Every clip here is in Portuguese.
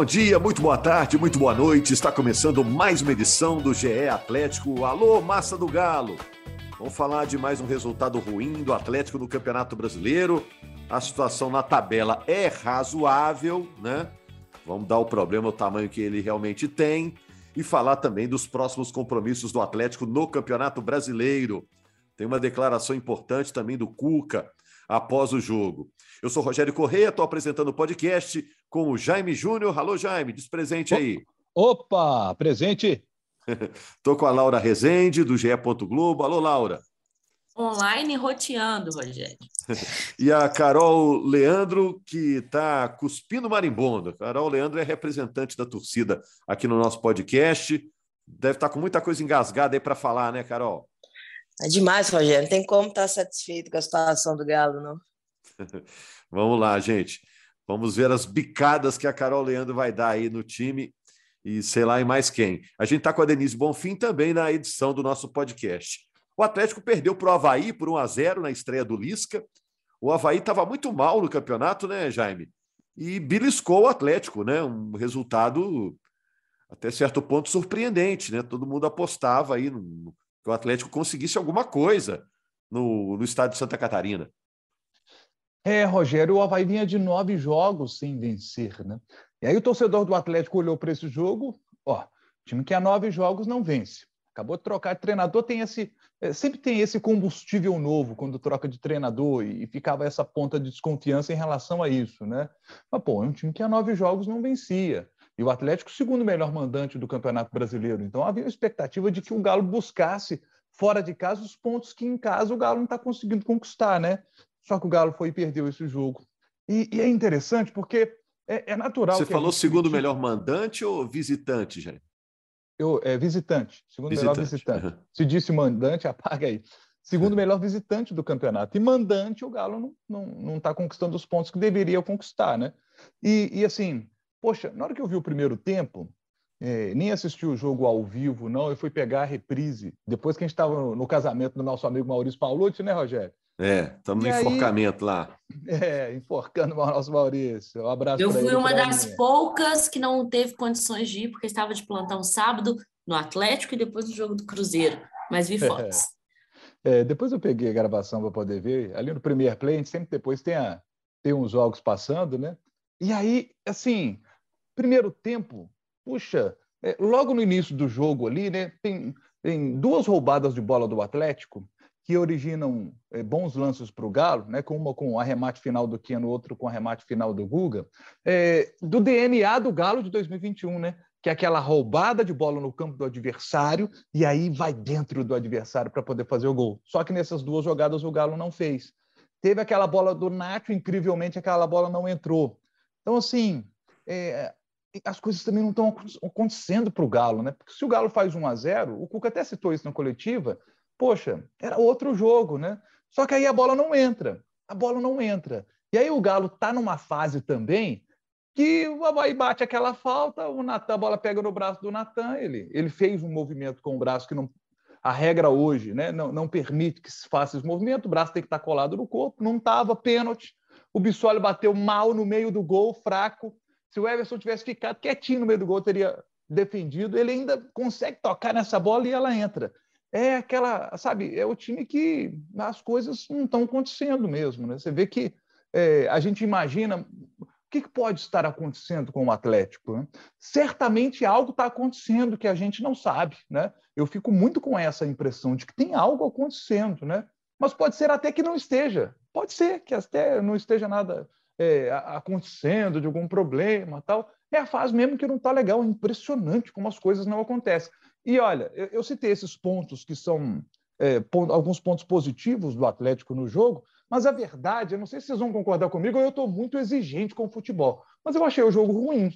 Bom dia, muito boa tarde, muito boa noite. Está começando mais uma edição do GE Atlético. Alô, massa do Galo. Vamos falar de mais um resultado ruim do Atlético no Campeonato Brasileiro. A situação na tabela é razoável, né? Vamos dar o problema o tamanho que ele realmente tem e falar também dos próximos compromissos do Atlético no Campeonato Brasileiro. Tem uma declaração importante também do Cuca após o jogo. Eu sou Rogério Correia, estou apresentando o podcast com o Jaime Júnior. Alô, Jaime, diz presente aí. Opa, presente. Estou com a Laura Rezende, do GE. Globo. Alô, Laura. Online roteando, Rogério. e a Carol Leandro, que está cuspindo marimbondo. Carol Leandro é representante da torcida aqui no nosso podcast. Deve estar tá com muita coisa engasgada aí para falar, né, Carol? É demais, Rogério. Não tem como estar satisfeito com a situação do Galo, não. Vamos lá, gente. Vamos ver as bicadas que a Carol Leandro vai dar aí no time e sei lá em mais quem. A gente está com a Denise Bonfim também na edição do nosso podcast. O Atlético perdeu para o Havaí por 1 a 0 na estreia do Lisca. O Havaí estava muito mal no campeonato, né, Jaime? E beliscou o Atlético, né? Um resultado até certo ponto surpreendente, né? Todo mundo apostava aí no, que o Atlético conseguisse alguma coisa no, no estado de Santa Catarina. É, Rogério, o Havaí vinha de nove jogos sem vencer, né? E aí o torcedor do Atlético olhou para esse jogo, ó, time que há nove jogos não vence. Acabou de trocar de treinador, tem esse, é, sempre tem esse combustível novo quando troca de treinador e, ficava essa ponta de desconfiança em relação a isso, né? Mas, pô, é um time que há nove jogos não vencia. E o Atlético, segundo melhor mandante do Campeonato Brasileiro. Então havia a expectativa de que o Galo buscasse fora de casa os pontos que em casa o Galo não está conseguindo conquistar, né? Só que o Galo foi e perdeu esse jogo. E, e é interessante porque é, é natural. Você falou segundo critique... melhor mandante ou visitante, gente? Eu, é visitante. Segundo visitante. melhor visitante. Uhum. Se disse mandante, apaga aí. Segundo melhor visitante do campeonato. E mandante, o Galo não está não, não tá conquistando os pontos que deveria conquistar, né? E, e assim, poxa, na hora que eu vi o primeiro tempo, é, nem assisti o jogo ao vivo, não. Eu fui pegar a reprise depois que a gente estava no, no, casamento do nosso amigo Maurício Paulucci, né, Rogério? É, estamos no enforcamento lá. É, enforcando o nosso Maurício. Um abraço Eu fui uma das mim. poucas que não teve condições de ir, porque estava de plantão sábado no Atlético e depois no jogo do Cruzeiro, mas vi fotos. É. É, depois eu peguei a gravação para poder ver. Ali no Premier Play, a gente sempre depois tem, a, tem uns jogos passando, né? E aí, assim, primeiro tempo, puxa, é, logo no início do jogo ali, né? Tem, tem duas roubadas de bola do Atlético que originam é, bons lances para o Galo, né, com uma com o arremate final do Keno, outro com o arremate final do Guga, é, do DNA do Galo de 2021, né, que é aquela roubada de bola no campo do adversário e aí vai dentro do adversário para poder fazer o gol. Só que nessas duas jogadas o Galo não fez. Teve aquela bola do Nacho, incrivelmente aquela bola não entrou. Então, assim, é, as coisas também não estão acontecendo para o Galo, né? Porque se o Galo faz 1 a 0 o Cuca até citou isso na coletiva, poxa, era outro jogo, né? Só que aí a bola não entra, a bola não entra. E aí o Galo está numa fase também que o Havaí bate aquela falta, o Natan, a bola pega no braço do Natan, ele, ele fez um movimento com o braço que não. A regra hoje né, não, não permite que se faça esse movimento, o braço tem que estar tá colado no corpo, não estava pênalti. O Bissoli bateu mal no meio do gol, fraco. Se o Everson tivesse ficado quietinho no meio do gol, teria defendido. Ele ainda consegue tocar nessa bola e ela entra é aquela, sabe, é o time que as coisas não estão acontecendo mesmo. Né? Você vê que é, a gente imagina o que, que, pode estar acontecendo com o Atlético. Né? Certamente algo está acontecendo que a gente não sabe. Né? Eu fico muito com essa impressão de que tem algo acontecendo, né? mas pode ser até que não esteja. Pode ser que até não esteja nada é, acontecendo, de algum problema tal. É a fase mesmo que não está legal. É impressionante como as coisas não acontecem. E olha, eu, eu citei esses pontos que são é, alguns pontos positivos do Atlético no jogo, mas a verdade, eu não sei se vocês vão concordar comigo, eu estou muito exigente com o futebol. mas eu achei o jogo ruim.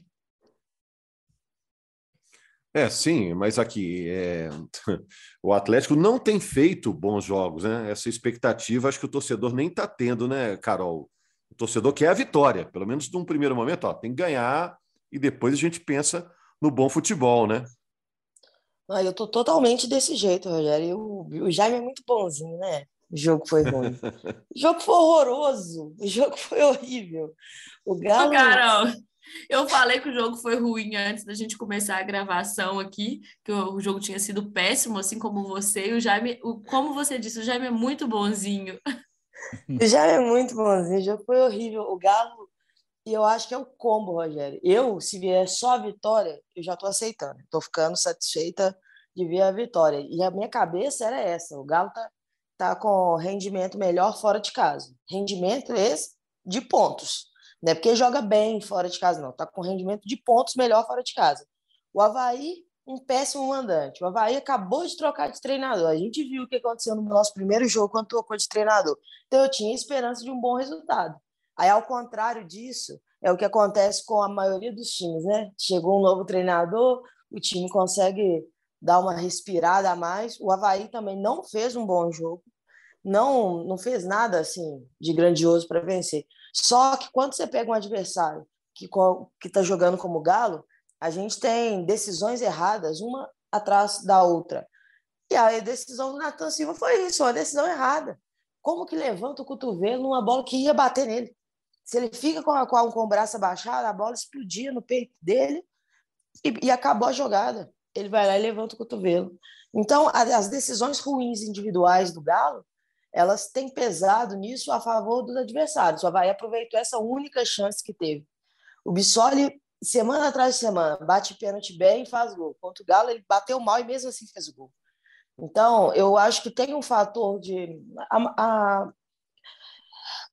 É, sim, mas aqui é... o Atlético não tem feito bons jogos, né? Essa expectativa acho que o torcedor nem está tendo, né, Carol? O torcedor quer a vitória, pelo menos num primeiro momento, ó, tem que ganhar e depois a gente pensa no bom futebol, né? Ah, eu tô totalmente desse jeito, Rogério. O, o Jaime é muito bonzinho, né? O jogo foi ruim. o jogo foi horroroso. O jogo foi horrível. O Galo. Carol, eu falei que o jogo foi ruim antes da gente começar a gravação aqui, que o jogo tinha sido péssimo, assim como você. E o Jaime, o, como você disse, o Jaime é muito bonzinho. O é muito bonzinho. O jogo foi horrível. O Galo e eu acho que é o combo, Rogério. Eu, se vier só a vitória, eu já estou aceitando. Estou ficando satisfeita de ver a vitória. E a minha cabeça era essa: o Galo tá, tá com rendimento melhor fora de casa. Rendimento esse de pontos. Não é porque joga bem fora de casa, não. Está com rendimento de pontos melhor fora de casa. O Havaí, um péssimo mandante. O Havaí acabou de trocar de treinador. A gente viu o que aconteceu no nosso primeiro jogo quando trocou de treinador. Então eu tinha esperança de um bom resultado. Aí, ao contrário disso, é o que acontece com a maioria dos times, né? Chegou um novo treinador, o time consegue dar uma respirada a mais. O Havaí também não fez um bom jogo, não, não fez nada assim de grandioso para vencer. Só que quando você pega um adversário que está jogando como Galo, a gente tem decisões erradas, uma atrás da outra. E a decisão do Natan Silva foi isso, uma decisão errada. Como que levanta o cotovelo numa bola que ia bater nele? Se ele fica com, a, com, o braço abaixado, a bola explodia no peito dele e, e acabou a jogada. Ele vai lá e levanta o cotovelo. Então, as decisões ruins individuais do Galo, elas têm pesado nisso a favor dos adversários. O Havaí aproveitou essa única chance que teve. O Bissoli, semana atrás de semana, bate pênalti bem e faz gol. Contra o Galo, ele bateu mal e mesmo assim fez o gol. Então, eu acho que tem um fator de. A,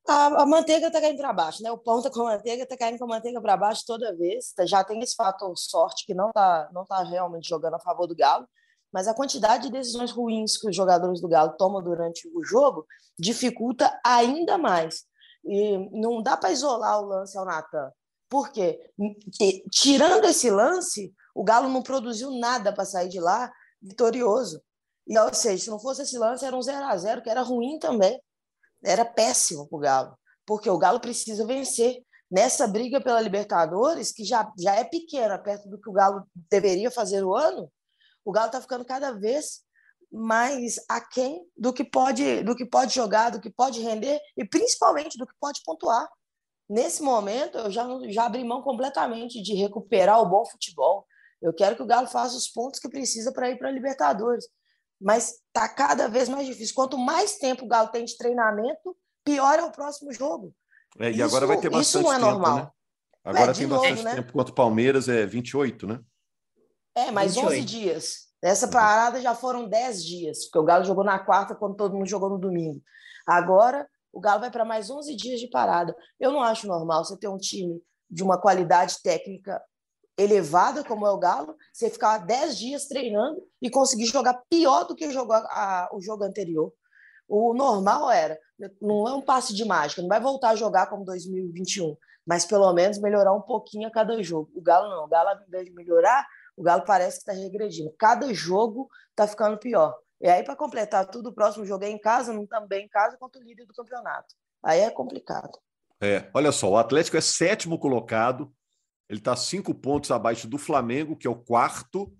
a, a, manteiga está caindo para baixo, né? O pão está com a manteiga, está caindo com a manteiga para baixo toda vez. Tá, já tem esse fator sorte que não está não tá realmente jogando a favor do Galo, mas a quantidade de decisões ruins que os jogadores do Galo tomam durante o jogo dificulta ainda mais. E não dá para isolar o lance ao Natan. Por quê? Tirando esse lance, o Galo não produziu nada para sair de lá vitorioso. E, ou seja, se não fosse esse lance, era um 0 a 0 que era ruim também era péssimo para o Galo, porque o Galo precisa vencer nessa briga pela Libertadores, que já, já é pequena, perto do que o Galo deveria fazer no ano, o Galo está ficando cada vez mais aquém do que pode do que pode jogar, do que pode render e principalmente do que pode pontuar. Nesse momento, eu já, já abri mão completamente de recuperar o bom futebol. Eu quero que o Galo faça os pontos que precisa para ir para a Libertadores mas está cada vez mais difícil. Quanto mais tempo o Galo tem de treinamento, pior é o próximo jogo. É, e isso, agora vai ter bastante isso não é tempo, normal. Né? Agora é, tem novo, bastante né? tempo. Quanto o Palmeiras é 28, né? É, mais 28. 11 dias. Nessa parada já foram 10 dias, porque o Galo jogou na quarta quando todo mundo jogou no domingo. Agora o Galo vai para mais 11 dias de parada. Eu não acho normal você ter um time de uma qualidade técnica elevada, como é o Galo, você ficar 10 dias treinando e conseguir jogar pior do que jogou a, o jogo anterior. O normal era, não é um passe de mágica, não vai voltar a jogar como 2021, mas pelo menos melhorar um pouquinho a cada jogo. O Galo não, o Galo, ao invés de melhorar, o Galo parece que está regredindo. Cada jogo está ficando pior. E aí, para completar tudo, o próximo jogo é em casa, não também em casa, contra o líder do campeonato. Aí é complicado. É, olha só, o Atlético é sétimo colocado, ele está cinco pontos abaixo do Flamengo, que é o quarto.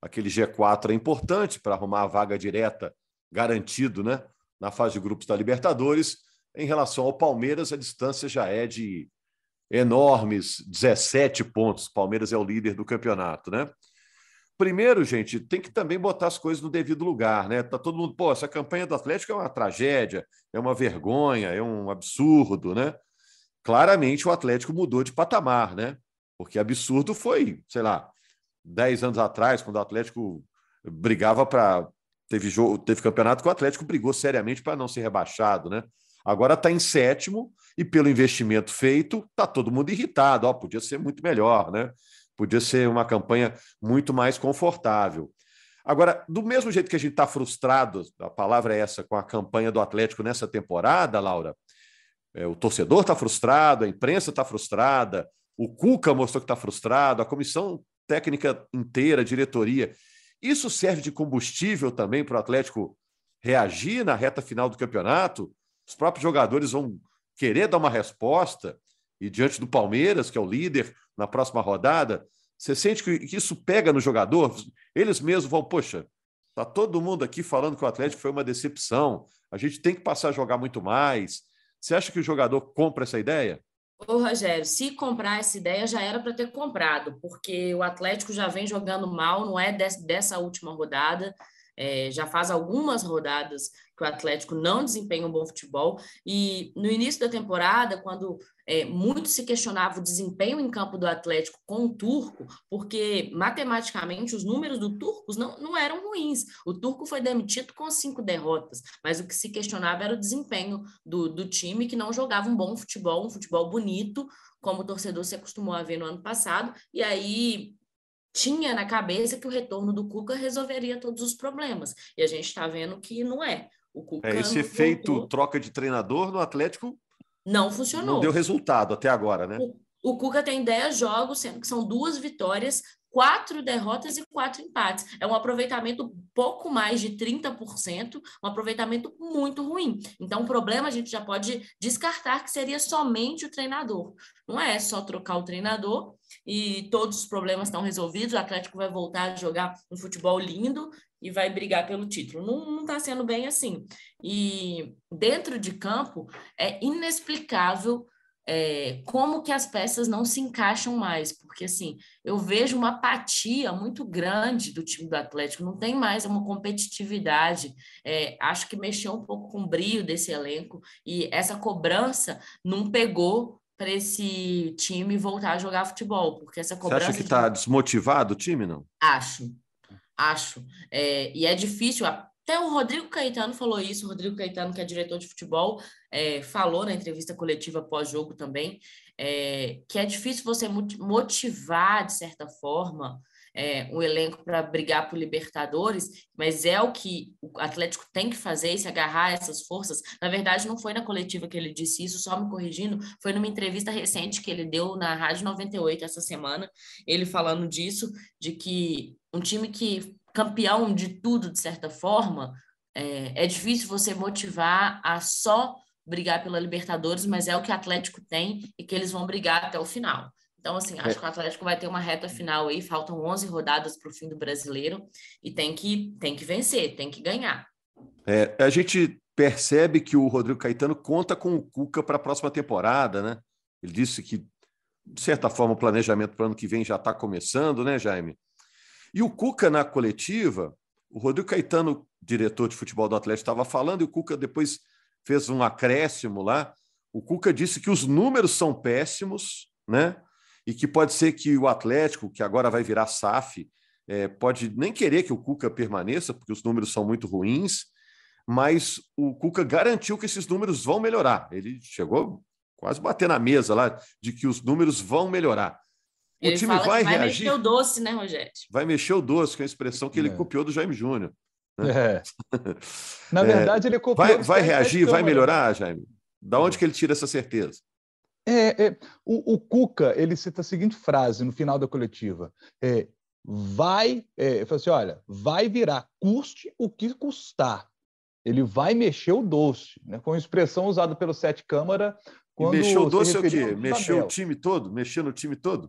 Aquele G4 é importante para arrumar a vaga direta, garantido, né? Na fase de grupos da Libertadores. Em relação ao Palmeiras, a distância já é de enormes 17 pontos. Palmeiras é o líder do campeonato, né? Primeiro, gente, tem que também botar as coisas no devido lugar, né? Tá todo mundo, pô, essa campanha do Atlético é uma tragédia, é uma vergonha, é um absurdo, né? Claramente o Atlético mudou de patamar, né? Porque absurdo foi, sei lá, 10 anos atrás, quando o Atlético brigava para. Teve, jogo, teve campeonato que o Atlético brigou seriamente para não ser rebaixado, né? Agora está em sétimo e pelo investimento feito, está todo mundo irritado. Ó, podia ser muito melhor, né? Podia ser uma campanha muito mais confortável. Agora, do mesmo jeito que a gente está frustrado, a palavra é essa, com a campanha do Atlético nessa temporada, Laura, é, o torcedor está frustrado, a imprensa está frustrada, o Cuca mostrou que está frustrado, a comissão técnica inteira, a diretoria. Isso serve de combustível também para o Atlético reagir na reta final do campeonato? Os próprios jogadores vão querer dar uma resposta e diante do Palmeiras, que é o líder na próxima rodada, você sente que isso pega no jogador? Eles mesmos vão, poxa, tá todo mundo aqui falando que o Atlético foi uma decepção, a gente tem que passar a jogar muito mais. Você acha que o jogador compra essa ideia? Ô, Rogério, se comprar essa ideia já era para ter comprado, porque o Atlético já vem jogando mal, não é dessa última rodada, é, já faz algumas rodadas que o Atlético não desempenha um bom futebol. E no início da temporada, quando é, muito se questionava o desempenho em campo do Atlético com o Turco, porque matematicamente os números do Turcos não, não eram ruins. O Turco foi demitido com cinco derrotas, mas o que se questionava era o desempenho do, do time que não jogava um bom futebol, um futebol bonito, como o torcedor se acostumou a ver no ano passado. E aí tinha na cabeça que o retorno do Cuca resolveria todos os problemas. E a gente está vendo que não é. O Cuca é, esse efeito voltou... troca de treinador no Atlético não funcionou. Não deu resultado até agora, né? O, o Cuca tem 10 jogos, sendo que são duas vitórias, quatro derrotas e quatro empates. É um aproveitamento pouco mais de 30%, um aproveitamento muito ruim. Então, o problema a gente já pode descartar que seria somente o treinador. Não é só trocar o treinador e todos os problemas estão resolvidos, o Atlético vai voltar a jogar um futebol lindo e vai brigar pelo título. Não está sendo bem assim. E dentro de campo é inexplicável é, como que as peças não se encaixam mais, porque assim, eu vejo uma apatia muito grande do time do Atlético, não tem mais uma competitividade, é, acho que mexeu um pouco com o brilho desse elenco, e essa cobrança não pegou para esse time voltar a jogar futebol, porque essa cobrança... Você acha que está de... desmotivado o time, não? Acho, acho, é, e é difícil, até o Rodrigo Caetano falou isso, o Rodrigo Caetano, que é diretor de futebol, é, falou na entrevista coletiva pós-jogo também, é, que é difícil você motivar, de certa forma, é, um elenco para brigar por Libertadores, mas é o que o Atlético tem que fazer, se agarrar a essas forças. Na verdade, não foi na coletiva que ele disse isso, só me corrigindo, foi numa entrevista recente que ele deu na Rádio 98 essa semana, ele falando disso, de que um time que campeão de tudo, de certa forma, é, é difícil você motivar a só brigar pela Libertadores, mas é o que o Atlético tem e que eles vão brigar até o final. Então, assim, acho é. que o Atlético vai ter uma reta final aí, faltam 11 rodadas para o fim do brasileiro e tem que, tem que vencer, tem que ganhar. É, a gente percebe que o Rodrigo Caetano conta com o Cuca para a próxima temporada, né? Ele disse que, de certa forma, o planejamento para o ano que vem já está começando, né, Jaime? E o Cuca, na coletiva, o Rodrigo Caetano, diretor de futebol do Atlético, estava falando, e o Cuca depois fez um acréscimo lá. O Cuca disse que os números são péssimos, né? E que pode ser que o Atlético, que agora vai virar SAF, é, pode nem querer que o Cuca permaneça, porque os números são muito ruins, mas o Cuca garantiu que esses números vão melhorar. Ele chegou quase bater na mesa lá de que os números vão melhorar. O ele time vai, vai reagir. Vai mexer o doce, né, Rogério? Vai mexer o doce, que é a expressão que ele é. copiou do Jaime Júnior. Né? É. Na verdade, ele copiou. Vai, vai reagir, vai melhorar, Jaime? Da onde que ele tira essa certeza? É, é o, o, Cuca ele cita a seguinte frase no final da coletiva: é, vai, é, assim, olha, vai virar, custe o que custar. Ele vai mexer o doce, né? Com expressão usada pelo Sete Câmara. Quando e mexeu o doce é o quê? Mexeu o time todo? Mexeu no time todo?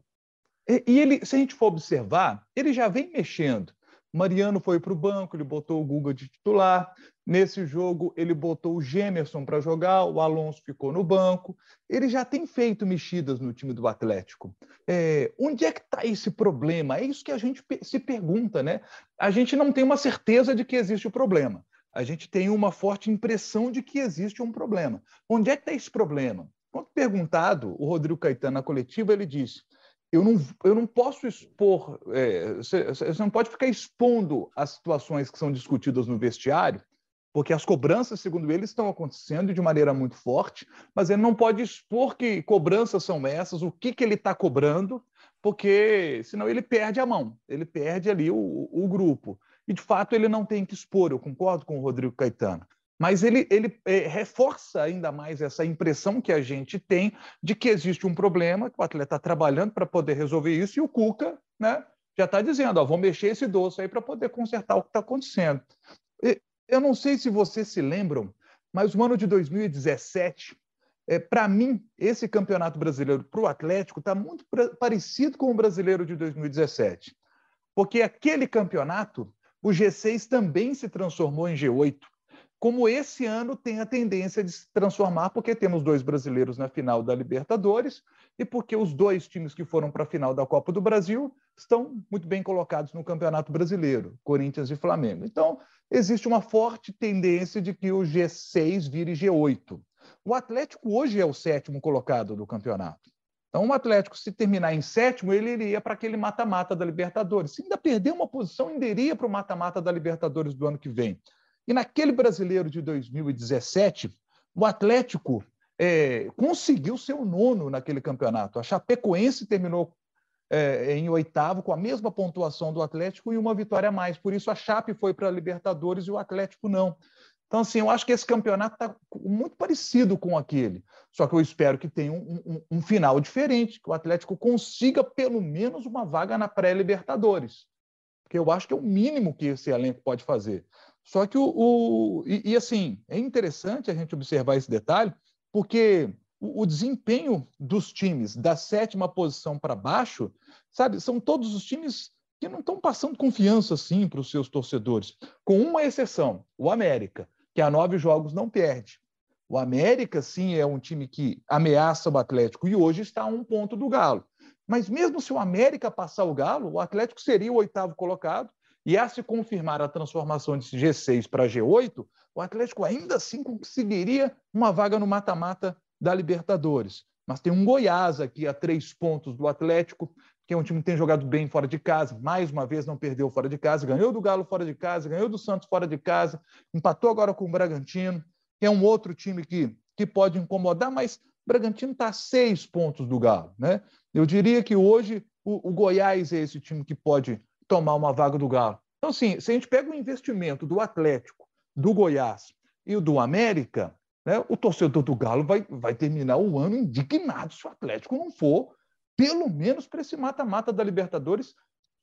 E, e ele, se a gente for observar, ele já vem mexendo. Mariano foi para o banco, ele botou o Guga de titular. Nesse jogo, ele botou o Gemerson para jogar, o Alonso ficou no banco. Ele já tem feito mexidas no time do Atlético. É, onde é que está esse problema? É isso que a gente se pergunta, né? A gente não tem uma certeza de que existe o problema. A gente tem uma forte impressão de que existe um problema. Onde é que está esse problema? Quando perguntado, o Rodrigo Caetano na coletiva, ele disse: eu não, eu não posso expor, é, você, você, não pode ficar expondo as situações que são discutidas no vestiário, porque as cobranças, segundo ele, estão acontecendo de maneira muito forte, mas ele não pode expor que cobranças são essas, o que, que ele está cobrando, porque senão ele perde a mão, ele perde ali o, o grupo. E, de fato, ele não tem que expor, eu concordo com o Rodrigo Caetano. Mas ele, ele é, reforça ainda mais essa impressão que a gente tem de que existe um problema, que o atleta está trabalhando para poder resolver isso, e o Cuca né, já está dizendo, ó, vou mexer esse doce aí para poder consertar o que está acontecendo. Eu não sei se vocês se lembram, mas o ano de 2017, é, para mim, esse campeonato brasileiro para o Atlético está muito parecido com o brasileiro de 2017. Porque aquele campeonato, o G6 também se transformou em G8 como esse ano tem a tendência de se transformar, porque temos dois brasileiros na final da Libertadores e porque os dois times que foram para a final da Copa do Brasil estão muito bem colocados no Campeonato Brasileiro, Corinthians e Flamengo. Então, existe uma forte tendência de que o G6 vire G8. O Atlético hoje é o sétimo colocado do campeonato. Então, o Atlético, se terminar em sétimo, ele iria para aquele mata-mata da Libertadores. Se ainda perder uma posição, ainda iria para o mata-mata da Libertadores do ano que vem. E naquele brasileiro de 2017, o Atlético é, conseguiu ser o nono naquele campeonato. A Chapecoense terminou é, em oitavo, com a mesma pontuação do Atlético e uma vitória a mais. Por isso, a Chape foi para a Libertadores e o Atlético não. Então, assim, eu acho que esse campeonato está muito parecido com aquele. Só que eu espero que tenha um, um, um final diferente, que o Atlético consiga pelo menos uma vaga na pré-Libertadores. Porque eu acho que é o mínimo que esse elenco pode fazer. Só que o. o e, e, assim, é interessante a gente observar esse detalhe, porque o, o desempenho dos times da sétima posição para baixo, sabe, são todos os times que não estão passando confiança assim para os seus torcedores, com uma exceção, o América, que há nove jogos não perde. O América, sim, é um time que ameaça o Atlético e hoje está a um ponto do Galo. Mas mesmo se o América passar o Galo, o Atlético seria o oitavo colocado e a se confirmar a transformação de G6 para G8, o Atlético ainda assim conseguiria uma vaga no mata-mata da Libertadores. Mas tem um Goiás aqui a três pontos do Atlético, que é um time que tem jogado bem fora de casa, mais uma vez não perdeu fora de casa, ganhou do Galo fora de casa, ganhou do Santos fora de casa, empatou agora com o Bragantino, que é um outro time que, que pode incomodar, mas o Bragantino está a seis pontos do Galo. Né? Eu diria que hoje o, o Goiás é esse time que pode tomar uma vaga do Galo. Então, assim, se a gente pega o investimento do Atlético, do Goiás e o do América, né, o torcedor do Galo vai, vai terminar o ano indignado se o Atlético não for, pelo menos para esse mata-mata da Libertadores,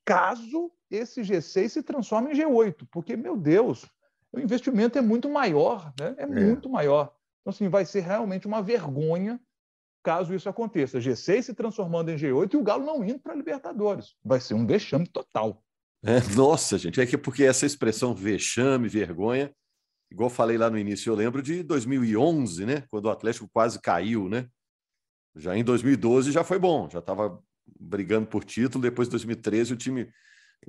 caso esse G6 se transforme em G8, porque, meu Deus, o investimento é muito maior, né? é, é. muito maior. Então, assim, vai ser realmente uma vergonha caso isso aconteça. G6 se transformando em G8 e o Galo não indo para a Libertadores. Vai ser um vexame total. É, nossa, gente, é que porque essa expressão vexame, vergonha, igual falei lá no início, eu lembro de 2011, né, quando o Atlético quase caiu, né? Já em 2012 já foi bom, já estava brigando por título. Depois de 2013 o time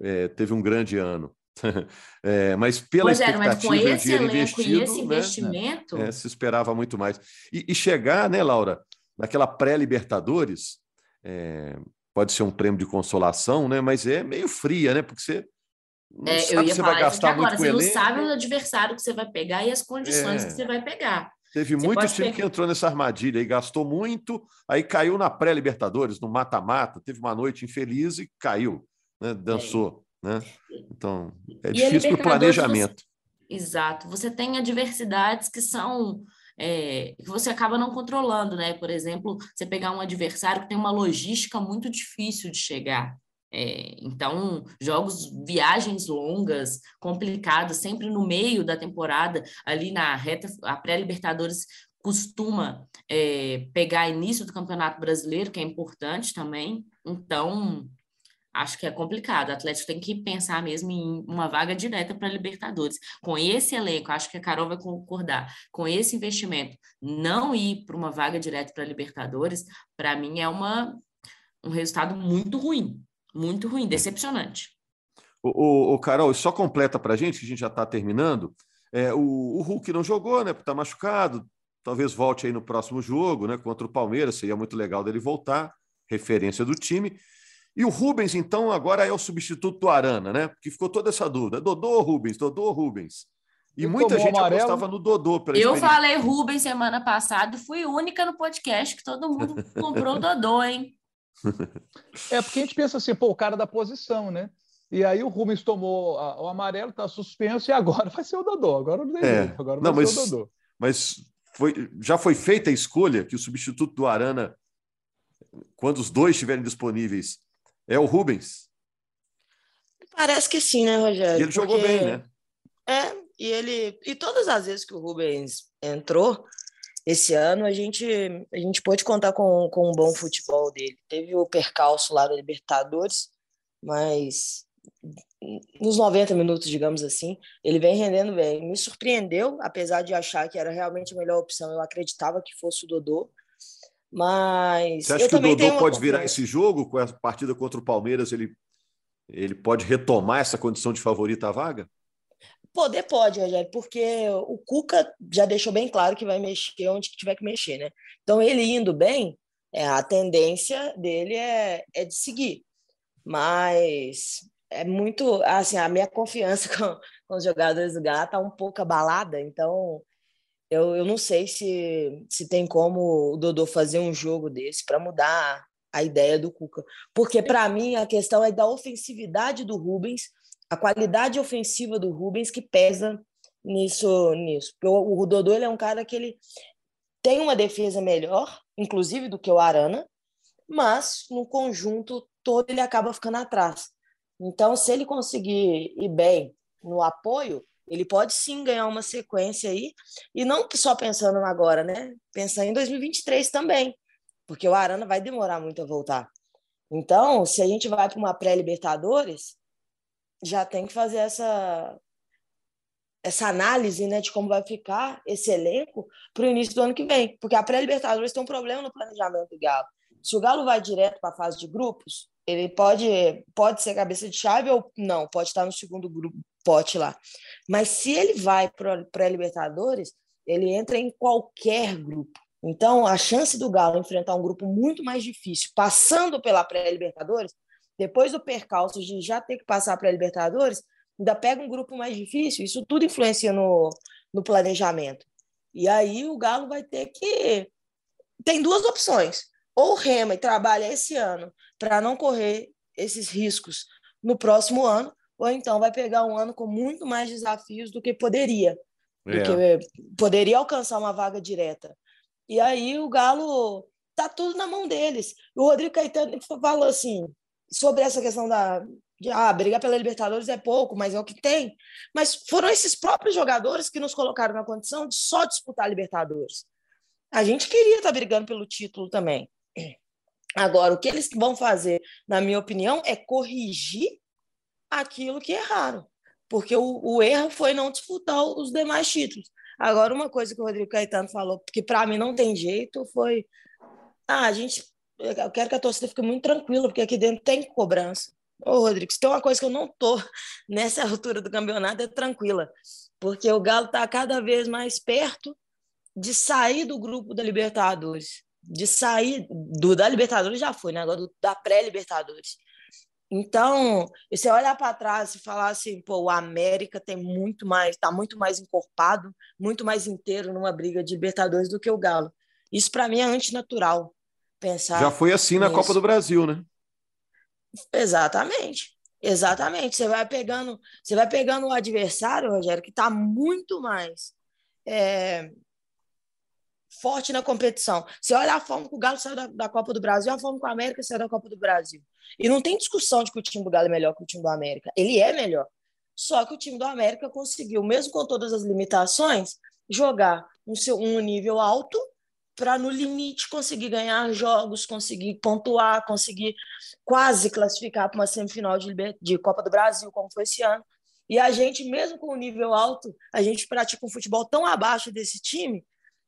é, teve um grande ano. é, mas pela pois expectativa é, mas com esse elenco investido, e esse né, investimento, né, se esperava muito mais. E, e, chegar, né, Laura, naquela pré-Libertadores, é, pode ser um prêmio de consolação, né? Mas é meio fria, né? Porque você não é, sabe eu ia você vai gastar agora, muito você não sabe o adversário que você vai pegar e as condições é. que você vai pegar. Teve você muito time que entrou nessa armadilha e gastou muito, aí caiu na pré-Libertadores, no mata-mata, teve uma noite infeliz e caiu, né? dançou. É. Né? Então, é e difícil para o planejamento. Você... Exato. Você tem adversidades que são é, que você acaba não controlando, né? Por exemplo, você pegar um adversário que tem uma logística muito difícil de chegar. É, então, jogos, viagens longas, complicadas, sempre no meio da temporada, ali na reta, a pré-Libertadores costuma é, pegar início do Campeonato Brasileiro, que é importante também. Então, acho que é complicado. O Atlético tem que pensar mesmo em uma vaga direta para Libertadores. Com esse elenco, acho que a Carol vai concordar, com esse investimento, não ir para uma vaga direta para Libertadores, para mim é uma, um resultado muito ruim, muito ruim, decepcionante. O, o, o Carol, só completa para a gente, que a gente já está terminando. É, o, o Hulk não jogou, né? Está machucado. Talvez volte aí no próximo jogo, né? Contra o Palmeiras. Seria muito legal dele voltar. Referência do time. E o Rubens, então, agora é o substituto do Arana, né? Porque ficou toda essa dúvida. Dodô ou Rubens? Dodô ou Rubens? E, e muita gente amarelo. apostava no Dodô. Pela Eu falei Rubens semana passada, fui única no podcast que todo mundo comprou o Dodô, hein? É porque a gente pensa assim, pô, o cara da posição, né? E aí o Rubens tomou a, o amarelo, está suspenso, e agora vai ser o Dodô. Agora não, é. agora não, vai mas, ser o Dodô. Mas foi, já foi feita a escolha que o substituto do Arana, quando os dois estiverem disponíveis, é o Rubens? Parece que sim, né, Rogério? E ele jogou bem, né? É, e ele. E todas as vezes que o Rubens entrou esse ano, a gente, a gente pôde contar com, com um bom futebol dele. Teve o percalço lá da Libertadores, mas nos 90 minutos, digamos assim, ele vem rendendo bem. Me surpreendeu, apesar de achar que era realmente a melhor opção. Eu acreditava que fosse o Dodô. Mas. Você acha que o Dodô pode virar esse jogo com a partida contra o Palmeiras? Ele, ele pode retomar essa condição de favorita à vaga? Poder pode, Rogério, porque o Cuca já deixou bem claro que vai mexer onde tiver que mexer, né? Então, ele indo bem, é, a tendência dele é, é de seguir. Mas é muito, assim, a minha confiança com, com os jogadores do Galo está um pouco abalada, então eu, eu não sei se, se tem como o Dodô fazer um jogo desse para mudar a ideia do Cuca. Porque, para mim, a questão é da ofensividade do Rubens a qualidade ofensiva do Rubens que pesa nisso. nisso. O, o Dodô ele é um cara que ele tem uma defesa melhor, inclusive do que o Arana, mas no conjunto todo ele acaba ficando atrás. Então, se ele conseguir ir bem no apoio, ele pode sim ganhar uma sequência aí, e não só pensando agora, né? Pensando em 2023 também, porque o Arana vai demorar muito a voltar. Então, se a gente vai para uma pré-Libertadores, já tem que fazer essa essa análise né, de como vai ficar esse elenco para o início do ano que vem. Porque a pré-Libertadores tem um problema no planejamento do Galo. Se o Galo vai direto para a fase de grupos, ele pode, pode ser cabeça de chave ou não, pode estar no segundo grupo, pote lá. Mas se ele vai para pré-Libertadores, ele entra em qualquer grupo. Então, a chance do Galo enfrentar um grupo muito mais difícil, passando pela pré-Libertadores, depois do percalço de já ter que passar para a Libertadores, ainda pega um grupo mais difícil, isso tudo influencia no, no planejamento. E aí o Galo vai ter que. Tem duas opções. Ou rema e trabalha esse ano para não correr esses riscos no próximo ano, ou então vai pegar um ano com muito mais desafios do que poderia. É. Do que poderia alcançar uma vaga direta. E aí o Galo tá tudo na mão deles. O Rodrigo Caetano falou assim: sobre essa questão da de, ah, brigar pela Libertadores é pouco, mas é o que tem. Mas foram esses próprios jogadores que nos colocaram na condição de só disputar a Libertadores. A gente queria estar brigando pelo título também. Agora, o que eles vão fazer, na minha opinião, é corrigir aquilo que erraram. Porque o, o erro foi não disputar os demais títulos. Agora, uma coisa que o Rodrigo Caetano falou, que para mim não tem jeito, foi: ah, a gente eu quero que a torcida fique muito tranquila, porque aqui dentro tem cobrança. Ô, Rodrigo, se tem uma coisa que eu não tô nessa altura do campeonato, é tranquila. Porque o Galo está cada vez mais perto de sair do grupo da Libertadores. De sair do da Libertadores já foi, né? Agora do, da pré-Libertadores. Então, você olhar para trás e falar assim, pô, o América tem muito mais, está muito mais encorpado, muito mais inteiro numa briga de Libertadores do que o Galo. Isso para mim é antinatural pensar. Já foi assim na Copa do Brasil, né? Exatamente. Exatamente. Você vai pegando, você vai pegando o adversário, Rogério, que está muito mais é, forte na competição. Você olha a forma que o Galo saiu da, da, Copa do Brasil, a forma que o América saiu da Copa do Brasil. E não tem discussão de que o time do Galo é melhor que o time do América. Ele é melhor. Só que o time do América conseguiu, mesmo com todas as limitações, jogar um, seu, um nível alto para no limite conseguir ganhar jogos, conseguir pontuar, conseguir quase classificar para uma semifinal de, de Copa do Brasil, como foi esse ano. E a gente, mesmo com o nível alto, a gente pratica um futebol tão abaixo desse time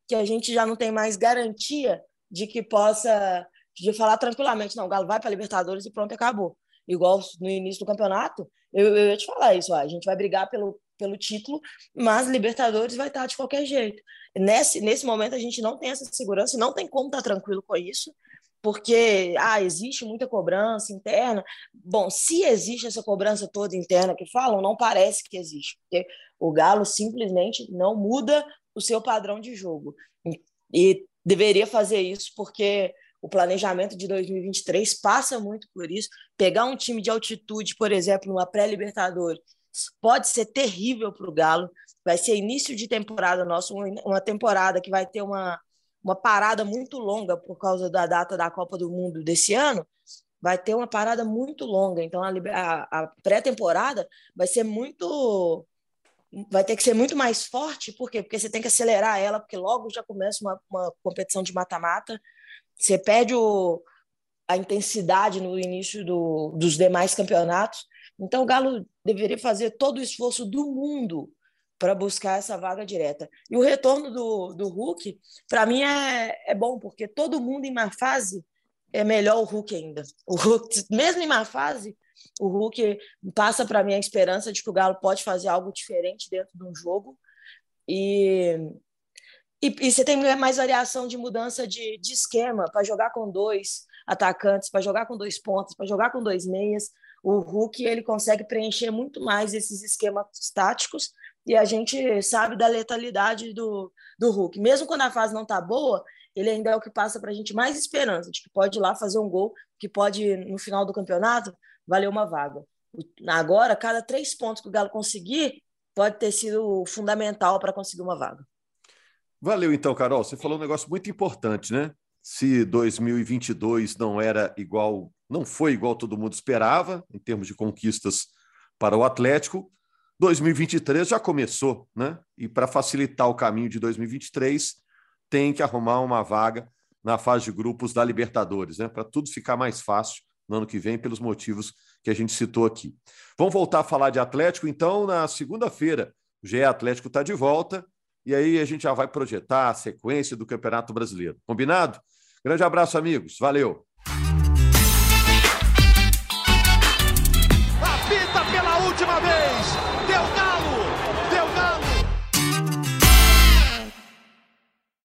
que a gente já não tem mais garantia de que possa de falar tranquilamente, não, o Galo vai para a Libertadores e pronto, acabou. Igual no início do campeonato, eu, eu ia te falar isso, ó, a gente vai brigar pelo, pelo título, mas Libertadores vai estar de qualquer jeito. Nesse, nesse momento a gente não tem essa segurança, não tem como estar tranquilo com isso, porque ah, existe muita cobrança interna. Bom, se existe essa cobrança toda interna que falam, não parece que existe, porque o Galo simplesmente não muda o seu padrão de jogo. E deveria fazer isso porque o planejamento de 2023 passa muito por isso. Pegar um time de altitude, por exemplo, numa pré-Libertadores, pode ser terrível para o Galo. Vai ser início de temporada nosso, uma temporada que vai ter uma, uma parada muito longa por causa da data da Copa do Mundo desse ano. Vai ter uma parada muito longa. Então, a, a pré-temporada vai ser muito vai ter que ser muito mais forte, por quê? Porque você tem que acelerar ela, porque logo já começa uma, uma competição de mata-mata, você perde o, a intensidade no início do, dos demais campeonatos. Então, o Galo deveria fazer todo o esforço do mundo para buscar essa vaga direta. E o retorno do, do Hulk, para mim, é, é bom, porque todo mundo em má fase é melhor o Hulk ainda. O Hulk, mesmo em má fase, o Hulk passa para mim a esperança de que o Galo pode fazer algo diferente dentro de um jogo. E, e, e você tem mais variação de mudança de, de esquema para jogar com dois atacantes, para jogar com dois pontos, para jogar com dois meias. O Hulk ele consegue preencher muito mais esses esquemas táticos e a gente sabe da letalidade do, do Hulk. Mesmo quando a fase não está boa, ele ainda é o que passa para a gente mais esperança de que pode ir lá fazer um gol, que pode, no final do campeonato, valer uma vaga. Agora, cada três pontos que o Galo conseguir pode ter sido fundamental para conseguir uma vaga. Valeu, então, Carol. Você falou um negócio muito importante, né? Se 2022 não era igual, não foi igual todo mundo esperava, em termos de conquistas para o Atlético, 2023 já começou, né? E para facilitar o caminho de 2023, tem que arrumar uma vaga na fase de grupos da Libertadores, né? Para tudo ficar mais fácil no ano que vem, pelos motivos que a gente citou aqui. Vamos voltar a falar de Atlético, então, na segunda-feira. O GE Atlético está de volta e aí a gente já vai projetar a sequência do Campeonato Brasileiro. Combinado? Grande abraço, amigos. Valeu!